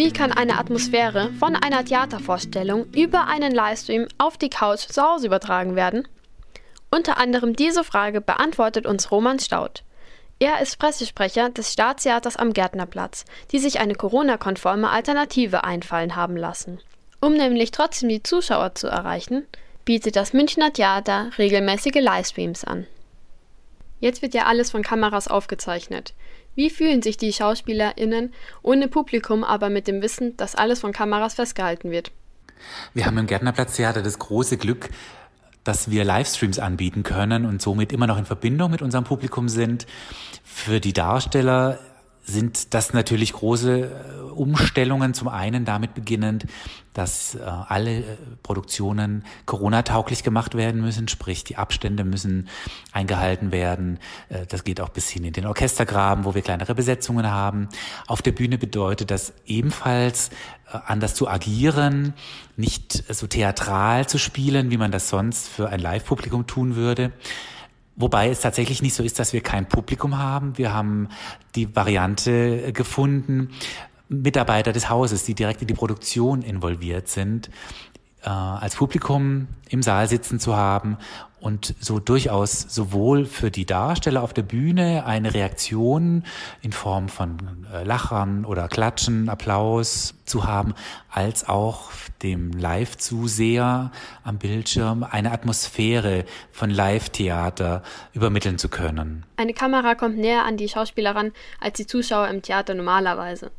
Wie kann eine Atmosphäre von einer Theatervorstellung über einen Livestream auf die Couch zu Hause übertragen werden? Unter anderem diese Frage beantwortet uns Roman Staud. Er ist Pressesprecher des Staatstheaters am Gärtnerplatz, die sich eine Corona-konforme Alternative einfallen haben lassen. Um nämlich trotzdem die Zuschauer zu erreichen, bietet das Münchner Theater regelmäßige Livestreams an. Jetzt wird ja alles von Kameras aufgezeichnet. Wie fühlen sich die SchauspielerInnen ohne Publikum, aber mit dem Wissen, dass alles von Kameras festgehalten wird? Wir haben im Gärtnerplatztheater das große Glück, dass wir Livestreams anbieten können und somit immer noch in Verbindung mit unserem Publikum sind. Für die Darsteller sind das natürlich große äh, Umstellungen. Zum einen damit beginnend, dass äh, alle äh, Produktionen Corona-tauglich gemacht werden müssen, sprich die Abstände müssen eingehalten werden. Das geht auch bis hin in den Orchestergraben, wo wir kleinere Besetzungen haben. Auf der Bühne bedeutet das ebenfalls anders zu agieren, nicht so theatral zu spielen, wie man das sonst für ein Live-Publikum tun würde. Wobei es tatsächlich nicht so ist, dass wir kein Publikum haben. Wir haben die Variante gefunden, Mitarbeiter des Hauses, die direkt in die Produktion involviert sind, äh, als Publikum im Saal sitzen zu haben und so durchaus sowohl für die Darsteller auf der Bühne eine Reaktion in Form von äh, Lachern oder Klatschen, Applaus zu haben, als auch dem Live-Zuseher am Bildschirm eine Atmosphäre von Live-Theater übermitteln zu können. Eine Kamera kommt näher an die Schauspieler ran als die Zuschauer im Theater normalerweise.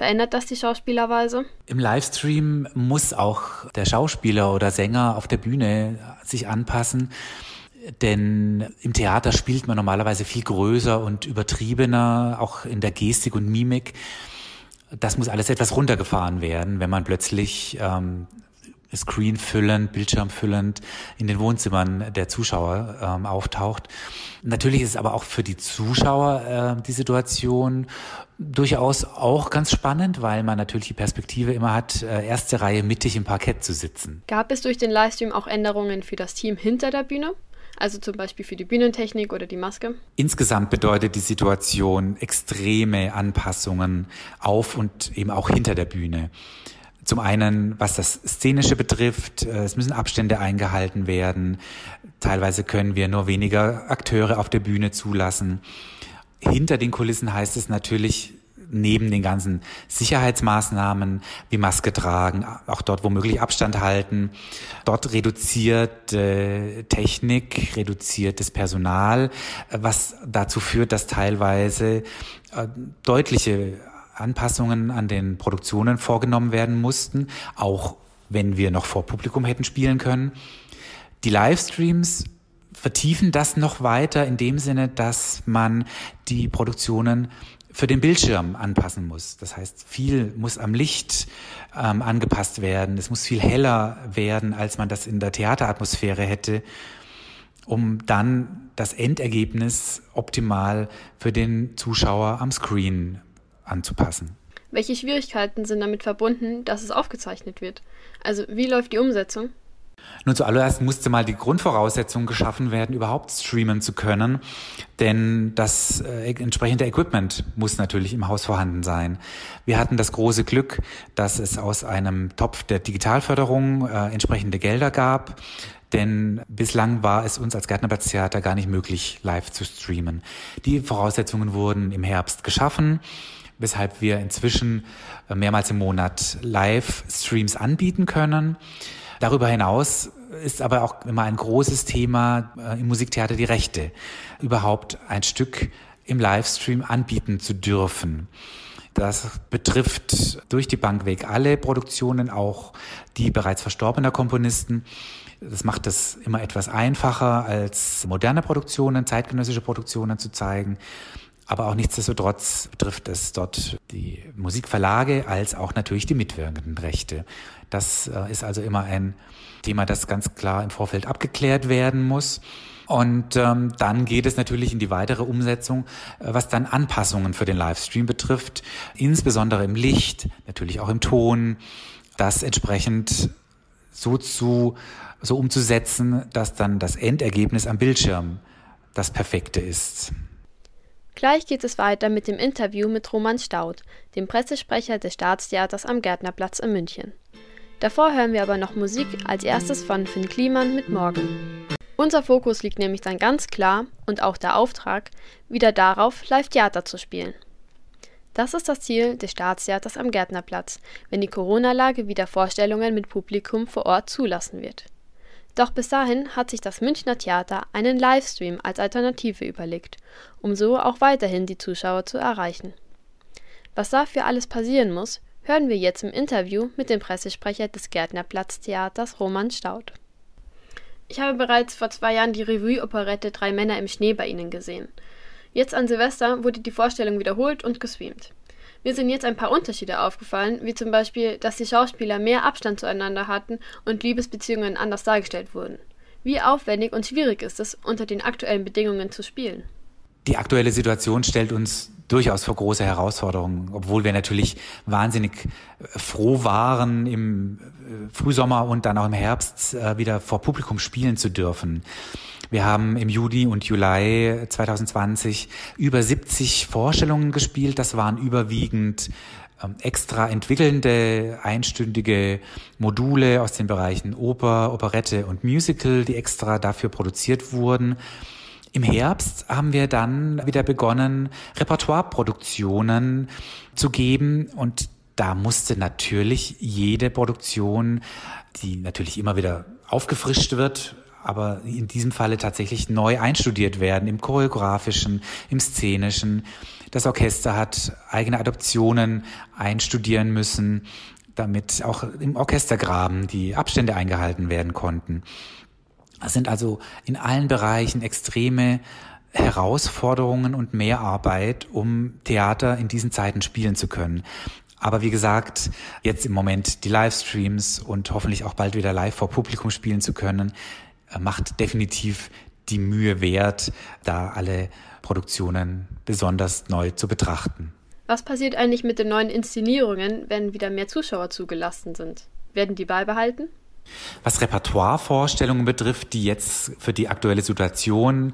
Verändert das die Schauspielerweise? Im Livestream muss auch der Schauspieler oder Sänger auf der Bühne sich anpassen. Denn im Theater spielt man normalerweise viel größer und übertriebener, auch in der Gestik und Mimik. Das muss alles etwas runtergefahren werden, wenn man plötzlich ähm, Screen füllend, Bildschirm füllend in den Wohnzimmern der Zuschauer ähm, auftaucht. Natürlich ist aber auch für die Zuschauer äh, die Situation durchaus auch ganz spannend, weil man natürlich die Perspektive immer hat, äh, erste Reihe mittig im Parkett zu sitzen. Gab es durch den Livestream auch Änderungen für das Team hinter der Bühne? Also zum Beispiel für die Bühnentechnik oder die Maske? Insgesamt bedeutet die Situation extreme Anpassungen auf und eben auch hinter der Bühne. Zum einen, was das Szenische betrifft, äh, es müssen Abstände eingehalten werden. Teilweise können wir nur weniger Akteure auf der Bühne zulassen. Hinter den Kulissen heißt es natürlich, neben den ganzen Sicherheitsmaßnahmen wie Maske tragen, auch dort womöglich Abstand halten, dort reduziert Technik, reduziertes Personal, was dazu führt, dass teilweise äh, deutliche Anpassungen an den Produktionen vorgenommen werden mussten, auch wenn wir noch vor Publikum hätten spielen können. Die Livestreams vertiefen das noch weiter in dem Sinne, dass man die Produktionen für den Bildschirm anpassen muss. Das heißt, viel muss am Licht ähm, angepasst werden. Es muss viel heller werden, als man das in der Theateratmosphäre hätte, um dann das Endergebnis optimal für den Zuschauer am Screen anzupassen. Welche Schwierigkeiten sind damit verbunden, dass es aufgezeichnet wird? Also wie läuft die Umsetzung? Nun zuallererst musste mal die Grundvoraussetzung geschaffen werden, überhaupt streamen zu können, denn das äh, entsprechende Equipment muss natürlich im Haus vorhanden sein. Wir hatten das große Glück, dass es aus einem Topf der Digitalförderung äh, entsprechende Gelder gab, denn bislang war es uns als Gärtnerplatztheater gar nicht möglich, live zu streamen. Die Voraussetzungen wurden im Herbst geschaffen weshalb wir inzwischen äh, mehrmals im Monat Live-Streams anbieten können. Darüber hinaus ist aber auch immer ein großes Thema äh, im Musiktheater die Rechte, überhaupt ein Stück im Livestream anbieten zu dürfen. Das betrifft durch die Bank weg alle Produktionen, auch die bereits verstorbener Komponisten. Das macht es immer etwas einfacher, als moderne Produktionen, zeitgenössische Produktionen zu zeigen. Aber auch nichtsdestotrotz betrifft es dort die Musikverlage als auch natürlich die mitwirkenden Rechte. Das äh, ist also immer ein Thema, das ganz klar im Vorfeld abgeklärt werden muss. Und ähm, dann geht es natürlich in die weitere Umsetzung, äh, was dann Anpassungen für den Livestream betrifft, insbesondere im Licht, natürlich auch im Ton, das entsprechend so zu so umzusetzen, dass dann das Endergebnis am Bildschirm das perfekte ist. Gleich geht es weiter mit dem Interview mit Roman Staud, dem Pressesprecher des Staatstheaters am Gärtnerplatz in München. Davor hören wir aber noch Musik, als erstes von Finn Kliman mit Morgen. Unser Fokus liegt nämlich dann ganz klar, und auch der Auftrag, wieder darauf, Live-Theater zu spielen. Das ist das Ziel des Staatstheaters am Gärtnerplatz, wenn die Corona-Lage wieder Vorstellungen mit Publikum vor Ort zulassen wird. Doch bis dahin hat sich das Münchner Theater einen Livestream als Alternative überlegt, um so auch weiterhin die Zuschauer zu erreichen. Was dafür alles passieren muss, hören wir jetzt im Interview mit dem Pressesprecher des Gärtnerplatztheaters Roman Staud. Ich habe bereits vor zwei Jahren die Revue-Operette Drei Männer im Schnee bei Ihnen gesehen. Jetzt an Silvester wurde die Vorstellung wiederholt und gestreamt. Mir sind jetzt ein paar Unterschiede aufgefallen, wie zum Beispiel, dass die Schauspieler mehr Abstand zueinander hatten und Liebesbeziehungen anders dargestellt wurden. Wie aufwendig und schwierig ist es, unter den aktuellen Bedingungen zu spielen? Die aktuelle Situation stellt uns durchaus vor große Herausforderungen, obwohl wir natürlich wahnsinnig äh, froh waren, im äh, Frühsommer und dann auch im Herbst äh, wieder vor Publikum spielen zu dürfen. Wir haben im Juni und Juli 2020 über 70 Vorstellungen gespielt. Das waren überwiegend ähm, extra entwickelnde einstündige Module aus den Bereichen Oper, Operette und Musical, die extra dafür produziert wurden. Im Herbst haben wir dann wieder begonnen, Repertoireproduktionen zu geben und da musste natürlich jede Produktion, die natürlich immer wieder aufgefrischt wird, aber in diesem Falle tatsächlich neu einstudiert werden, im choreografischen, im szenischen. Das Orchester hat eigene Adoptionen einstudieren müssen, damit auch im Orchestergraben die Abstände eingehalten werden konnten. Es sind also in allen Bereichen extreme Herausforderungen und Mehrarbeit, um Theater in diesen Zeiten spielen zu können. Aber wie gesagt, jetzt im Moment die Livestreams und hoffentlich auch bald wieder live vor Publikum spielen zu können, äh, macht definitiv die Mühe wert, da alle Produktionen besonders neu zu betrachten. Was passiert eigentlich mit den neuen Inszenierungen, wenn wieder mehr Zuschauer zugelassen sind? Werden die beibehalten? Was Repertoirevorstellungen betrifft, die jetzt für die aktuelle Situation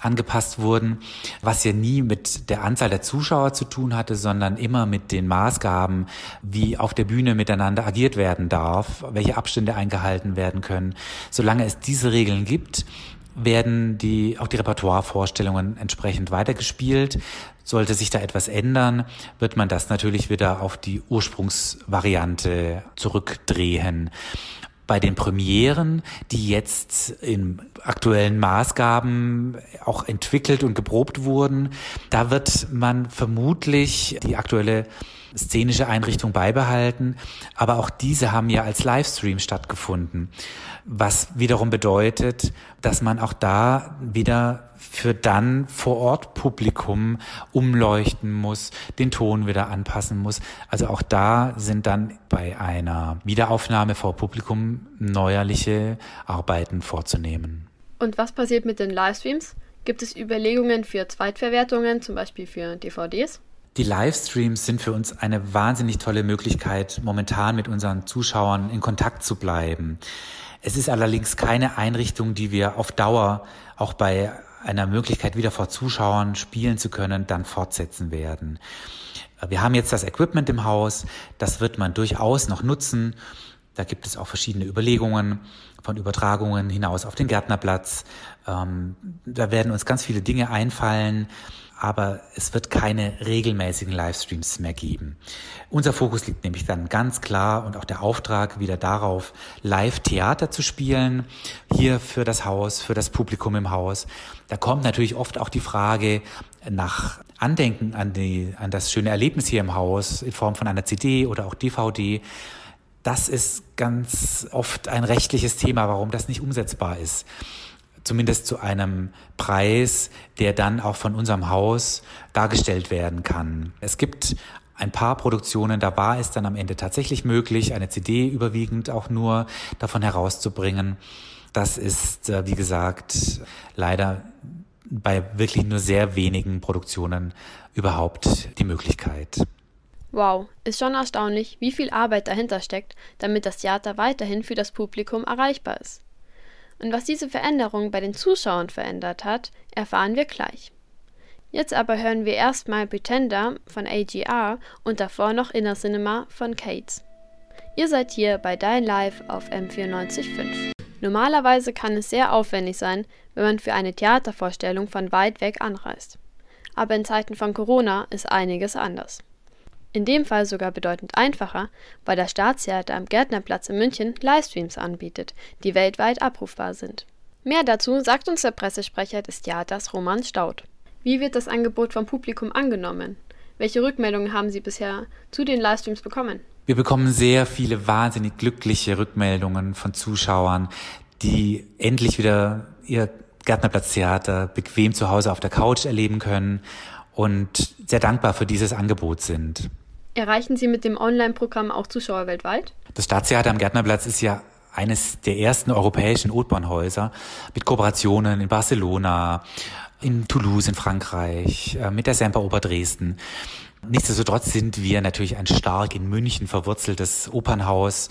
angepasst wurden, was ja nie mit der Anzahl der Zuschauer zu tun hatte, sondern immer mit den Maßgaben, wie auf der Bühne miteinander agiert werden darf, welche Abstände eingehalten werden können. Solange es diese Regeln gibt, werden die, auch die Repertoirevorstellungen entsprechend weitergespielt. Sollte sich da etwas ändern, wird man das natürlich wieder auf die Ursprungsvariante zurückdrehen bei den Premieren, die jetzt in aktuellen Maßgaben auch entwickelt und geprobt wurden, da wird man vermutlich die aktuelle szenische Einrichtung beibehalten, aber auch diese haben ja als Livestream stattgefunden, was wiederum bedeutet, dass man auch da wieder für dann vor Ort Publikum umleuchten muss, den Ton wieder anpassen muss. Also auch da sind dann bei einer Wiederaufnahme vor Publikum neuerliche Arbeiten vorzunehmen. Und was passiert mit den Livestreams? Gibt es Überlegungen für Zweitverwertungen, zum Beispiel für DVDs? Die Livestreams sind für uns eine wahnsinnig tolle Möglichkeit, momentan mit unseren Zuschauern in Kontakt zu bleiben. Es ist allerdings keine Einrichtung, die wir auf Dauer auch bei einer Möglichkeit, wieder vor Zuschauern spielen zu können, dann fortsetzen werden. Wir haben jetzt das Equipment im Haus, das wird man durchaus noch nutzen. Da gibt es auch verschiedene Überlegungen von Übertragungen hinaus auf den Gärtnerplatz. Ähm, da werden uns ganz viele Dinge einfallen, aber es wird keine regelmäßigen Livestreams mehr geben. Unser Fokus liegt nämlich dann ganz klar und auch der Auftrag wieder darauf, Live-Theater zu spielen, hier für das Haus, für das Publikum im Haus. Da kommt natürlich oft auch die Frage nach Andenken an, die, an das schöne Erlebnis hier im Haus in Form von einer CD oder auch DVD. Das ist ganz oft ein rechtliches Thema, warum das nicht umsetzbar ist zumindest zu einem Preis, der dann auch von unserem Haus dargestellt werden kann. Es gibt ein paar Produktionen, da war es dann am Ende tatsächlich möglich, eine CD überwiegend auch nur davon herauszubringen. Das ist, äh, wie gesagt, leider bei wirklich nur sehr wenigen Produktionen überhaupt die Möglichkeit. Wow, ist schon erstaunlich, wie viel Arbeit dahinter steckt, damit das Theater weiterhin für das Publikum erreichbar ist. Und was diese Veränderung bei den Zuschauern verändert hat, erfahren wir gleich. Jetzt aber hören wir erstmal Pretender von AGR und davor noch Inner Cinema von Cates. Ihr seid hier bei Dein Live auf M945. Normalerweise kann es sehr aufwendig sein, wenn man für eine Theatervorstellung von weit weg anreist. Aber in Zeiten von Corona ist einiges anders. In dem Fall sogar bedeutend einfacher, weil das Staatstheater am Gärtnerplatz in München Livestreams anbietet, die weltweit abrufbar sind. Mehr dazu sagt uns der Pressesprecher des Theaters Roman Staud. Wie wird das Angebot vom Publikum angenommen? Welche Rückmeldungen haben Sie bisher zu den Livestreams bekommen? Wir bekommen sehr viele wahnsinnig glückliche Rückmeldungen von Zuschauern, die endlich wieder ihr Gärtnerplatztheater bequem zu Hause auf der Couch erleben können und sehr dankbar für dieses Angebot sind. Erreichen Sie mit dem Online-Programm auch Zuschauer weltweit? Das Staatstheater am Gärtnerplatz ist ja eines der ersten europäischen Opernhäuser mit Kooperationen in Barcelona, in Toulouse in Frankreich, äh, mit der Semperoper Dresden. Nichtsdestotrotz sind wir natürlich ein stark in München verwurzeltes Opernhaus.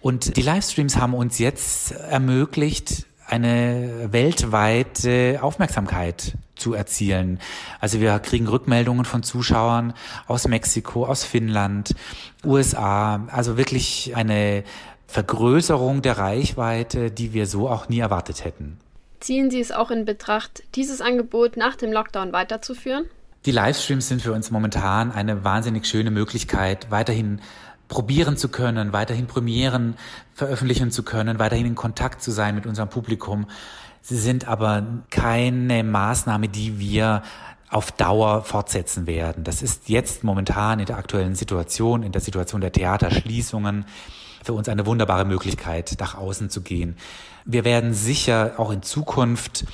Und die Livestreams haben uns jetzt ermöglicht, eine weltweite Aufmerksamkeit zu erzielen. Also wir kriegen Rückmeldungen von Zuschauern aus Mexiko, aus Finnland, USA, also wirklich eine Vergrößerung der Reichweite, die wir so auch nie erwartet hätten. Ziehen Sie es auch in Betracht, dieses Angebot nach dem Lockdown weiterzuführen? Die Livestreams sind für uns momentan eine wahnsinnig schöne Möglichkeit, weiterhin probieren zu können, weiterhin Premieren veröffentlichen zu können, weiterhin in Kontakt zu sein mit unserem Publikum. Sie sind aber keine Maßnahme, die wir auf Dauer fortsetzen werden. Das ist jetzt momentan in der aktuellen Situation, in der Situation der Theaterschließungen, für uns eine wunderbare Möglichkeit, nach außen zu gehen. Wir werden sicher auch in Zukunft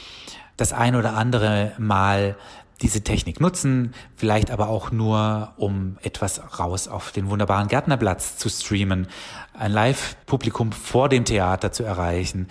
das ein oder andere Mal diese Technik nutzen, vielleicht aber auch nur, um etwas raus auf den wunderbaren Gärtnerplatz zu streamen, ein Live-Publikum vor dem Theater zu erreichen.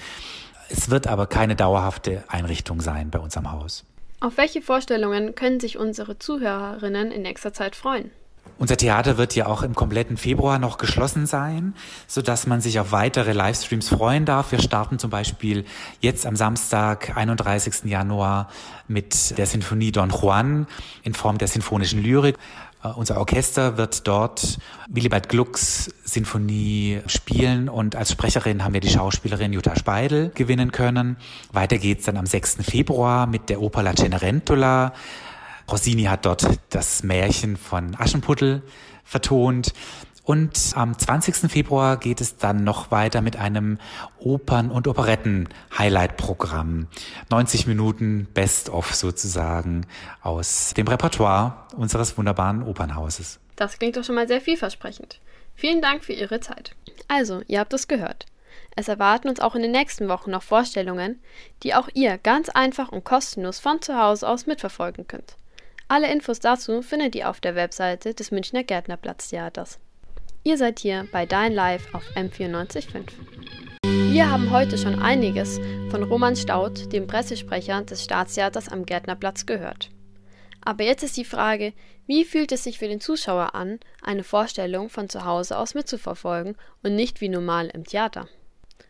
Es wird aber keine dauerhafte Einrichtung sein bei uns am Haus. Auf welche Vorstellungen können sich unsere Zuhörerinnen in nächster Zeit freuen? Unser Theater wird ja auch im kompletten Februar noch geschlossen sein, so dass man sich auf weitere Livestreams freuen darf. Wir starten zum Beispiel jetzt am Samstag, 31. Januar mit der Sinfonie Don Juan in Form der sinfonischen Lyrik. Uh, unser Orchester wird dort Willibald Glucks Sinfonie spielen und als Sprecherin haben wir die Schauspielerin Jutta Speidel gewinnen können. Weiter geht's dann am 6. Februar mit der Oper La Cenerentola Rossini hat dort das Märchen von Aschenputtel vertont. Und am 20. Februar geht es dann noch weiter mit einem Opern- und Operetten-Highlight-Programm. 90 Minuten Best-of sozusagen aus dem Repertoire unseres wunderbaren Opernhauses. Das klingt doch schon mal sehr vielversprechend. Vielen Dank für Ihre Zeit. Also, ihr habt es gehört. Es erwarten uns auch in den nächsten Wochen noch Vorstellungen, die auch ihr ganz einfach und kostenlos von zu Hause aus mitverfolgen könnt. Alle Infos dazu findet ihr auf der Webseite des Münchner Gärtnerplatztheaters. Ihr seid hier bei Dein Live auf M945. Wir haben heute schon einiges von Roman Staud, dem Pressesprecher des Staatstheaters am Gärtnerplatz, gehört. Aber jetzt ist die Frage, wie fühlt es sich für den Zuschauer an, eine Vorstellung von zu Hause aus mitzuverfolgen und nicht wie normal im Theater?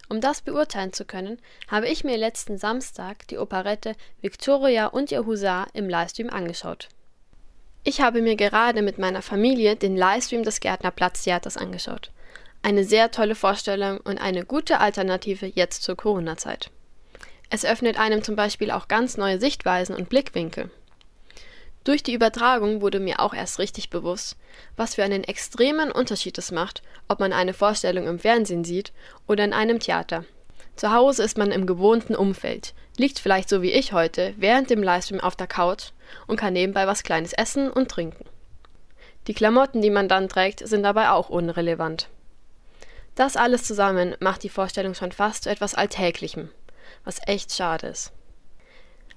Um das beurteilen zu können, habe ich mir letzten Samstag die Operette Victoria und ihr Husar im Livestream angeschaut. Ich habe mir gerade mit meiner Familie den Livestream des Gärtnerplatztheaters angeschaut. Eine sehr tolle Vorstellung und eine gute Alternative jetzt zur Corona-Zeit. Es öffnet einem zum Beispiel auch ganz neue Sichtweisen und Blickwinkel. Durch die Übertragung wurde mir auch erst richtig bewusst, was für einen extremen Unterschied es macht, ob man eine Vorstellung im Fernsehen sieht oder in einem Theater. Zu Hause ist man im gewohnten Umfeld, liegt vielleicht so wie ich heute während dem Livestream auf der Couch und kann nebenbei was Kleines essen und trinken. Die Klamotten, die man dann trägt, sind dabei auch unrelevant. Das alles zusammen macht die Vorstellung schon fast zu etwas Alltäglichem, was echt schade ist.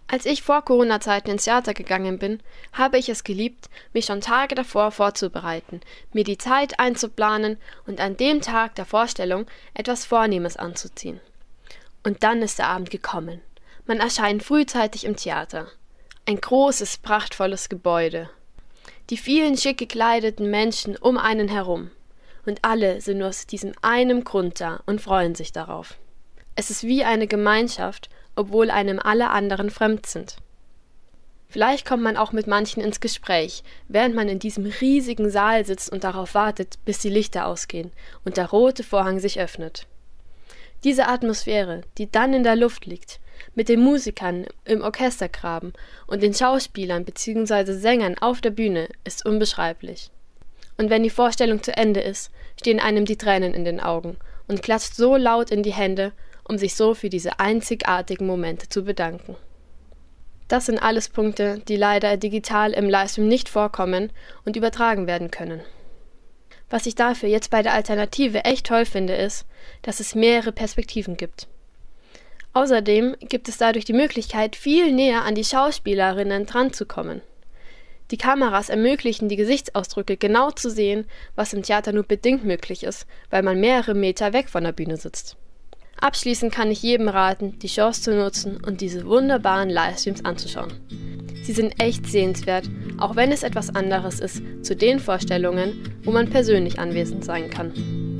Als ich vor Corona-Zeiten ins Theater gegangen bin, habe ich es geliebt, mich schon Tage davor vorzubereiten, mir die Zeit einzuplanen und an dem Tag der Vorstellung etwas Vornehmes anzuziehen. Und dann ist der Abend gekommen. Man erscheint frühzeitig im Theater. Ein großes, prachtvolles Gebäude. Die vielen schick gekleideten Menschen um einen herum. Und alle sind nur aus diesem einem Grund da und freuen sich darauf. Es ist wie eine Gemeinschaft obwohl einem alle anderen fremd sind. Vielleicht kommt man auch mit manchen ins Gespräch, während man in diesem riesigen Saal sitzt und darauf wartet, bis die Lichter ausgehen und der rote Vorhang sich öffnet. Diese Atmosphäre, die dann in der Luft liegt, mit den Musikern im Orchestergraben und den Schauspielern bzw. Sängern auf der Bühne, ist unbeschreiblich. Und wenn die Vorstellung zu Ende ist, stehen einem die Tränen in den Augen und klatscht so laut in die Hände, um sich so für diese einzigartigen Momente zu bedanken. Das sind alles Punkte, die leider digital im Livestream nicht vorkommen und übertragen werden können. Was ich dafür jetzt bei der Alternative echt toll finde, ist, dass es mehrere Perspektiven gibt. Außerdem gibt es dadurch die Möglichkeit, viel näher an die Schauspielerinnen dranzukommen. Die Kameras ermöglichen die Gesichtsausdrücke genau zu sehen, was im Theater nur bedingt möglich ist, weil man mehrere Meter weg von der Bühne sitzt. Abschließend kann ich jedem raten, die Chance zu nutzen und diese wunderbaren Livestreams anzuschauen. Sie sind echt sehenswert, auch wenn es etwas anderes ist zu den Vorstellungen, wo man persönlich anwesend sein kann.